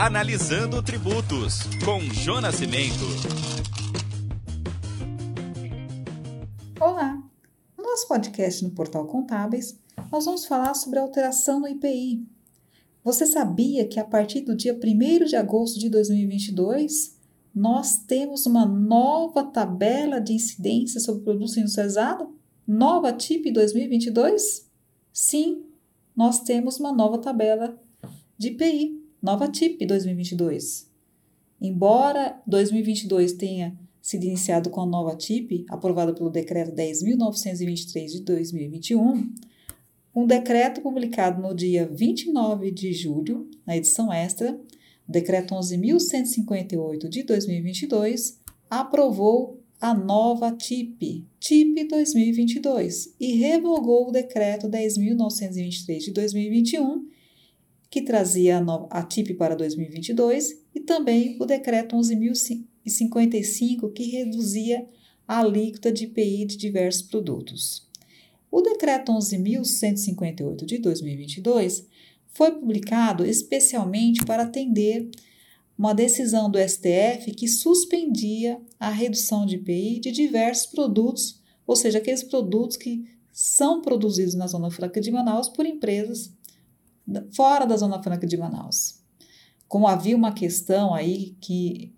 Analisando Tributos, com Jonas Cimento. Olá! No nosso podcast no Portal Contábeis, nós vamos falar sobre a alteração no IPI. Você sabia que a partir do dia 1 de agosto de 2022, nós temos uma nova tabela de incidência sobre produtos industrializados? Nova TIP 2022? Sim, nós temos uma nova tabela de IPI, nova TIP 2022. Embora 2022 tenha sido iniciado com a nova TIP, aprovada pelo Decreto 10.923 de 2021, um decreto publicado no dia 29 de julho, na edição extra, Decreto 11.158 de 2022, aprovou a nova TIP, TIP 2022, e revogou o Decreto 10.923 de 2021, que trazia a, TIP para 2022, e também o Decreto 11.055, que reduzia a alíquota de IPI de diversos produtos. O Decreto 11.158 de 2022 foi publicado especialmente para atender uma decisão do STF que suspendia a redução de IPI de diversos produtos, ou seja, aqueles produtos que são produzidos na Zona Franca de Manaus por empresas fora da Zona Franca de Manaus. Como havia uma questão aí que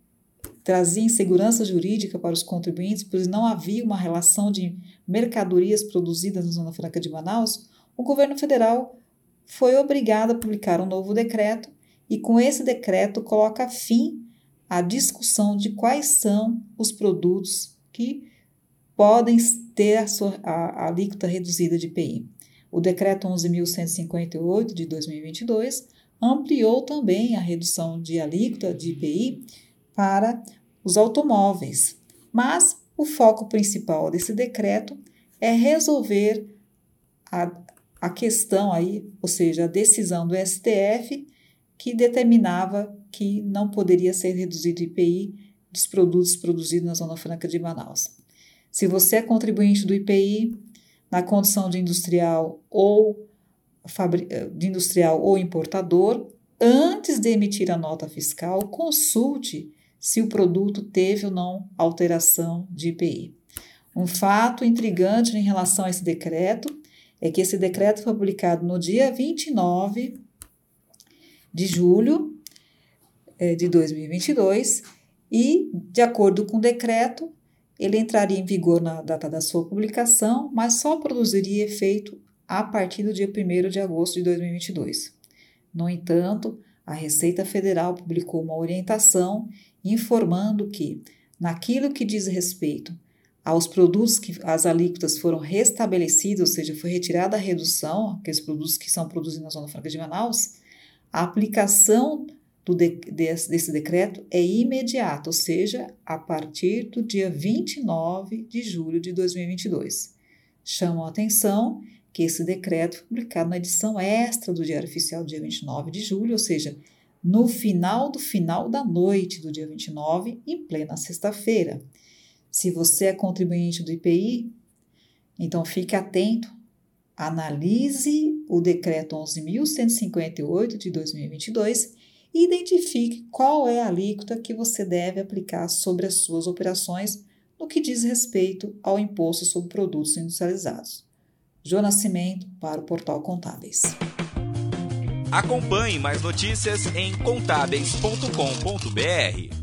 trazia insegurança jurídica para os contribuintes, pois não havia uma relação de mercadorias produzidas na Zona Franca de Manaus, o governo federal foi obrigado a publicar um novo decreto e com esse decreto coloca fim à discussão de quais são os produtos que podem ter a, sua, a, a alíquota reduzida de IPI. O decreto 11.158 de 2022 ampliou também a redução de alíquota de IPI para os automóveis, mas o foco principal desse decreto é resolver a, a questão aí, ou seja, a decisão do STF que determinava que não poderia ser reduzido o IPI dos produtos produzidos na Zona Franca de Manaus. Se você é contribuinte do IPI na condição de industrial ou de industrial ou importador, antes de emitir a nota fiscal, consulte se o produto teve ou não alteração de IPI. Um fato intrigante em relação a esse decreto é que esse decreto foi publicado no dia 29 de julho é, de 2022 e, de acordo com o decreto, ele entraria em vigor na data da sua publicação, mas só produziria efeito a partir do dia 1 de agosto de 2022. No entanto, a Receita Federal publicou uma orientação informando que, naquilo que diz respeito aos produtos que as alíquotas foram restabelecidas, ou seja, foi retirada a redução, aqueles produtos que são produzidos na Zona Franca de Manaus, a aplicação de, desse, decreto é imediata, ou seja, a partir do dia 29 de julho de 2022. Chamam a atenção que esse decreto foi publicado na edição extra do Diário Oficial do dia 29 de julho, ou seja, no final do final da noite do dia 29, em plena sexta-feira. Se você é contribuinte do IPI, então fique atento Analise o decreto 11.158 de 2022 e identifique qual é a alíquota que você deve aplicar sobre as suas operações no que diz respeito ao imposto sobre produtos industrializados. João Nascimento para o Portal Contábeis. Acompanhe mais notícias em contábeis.com.br.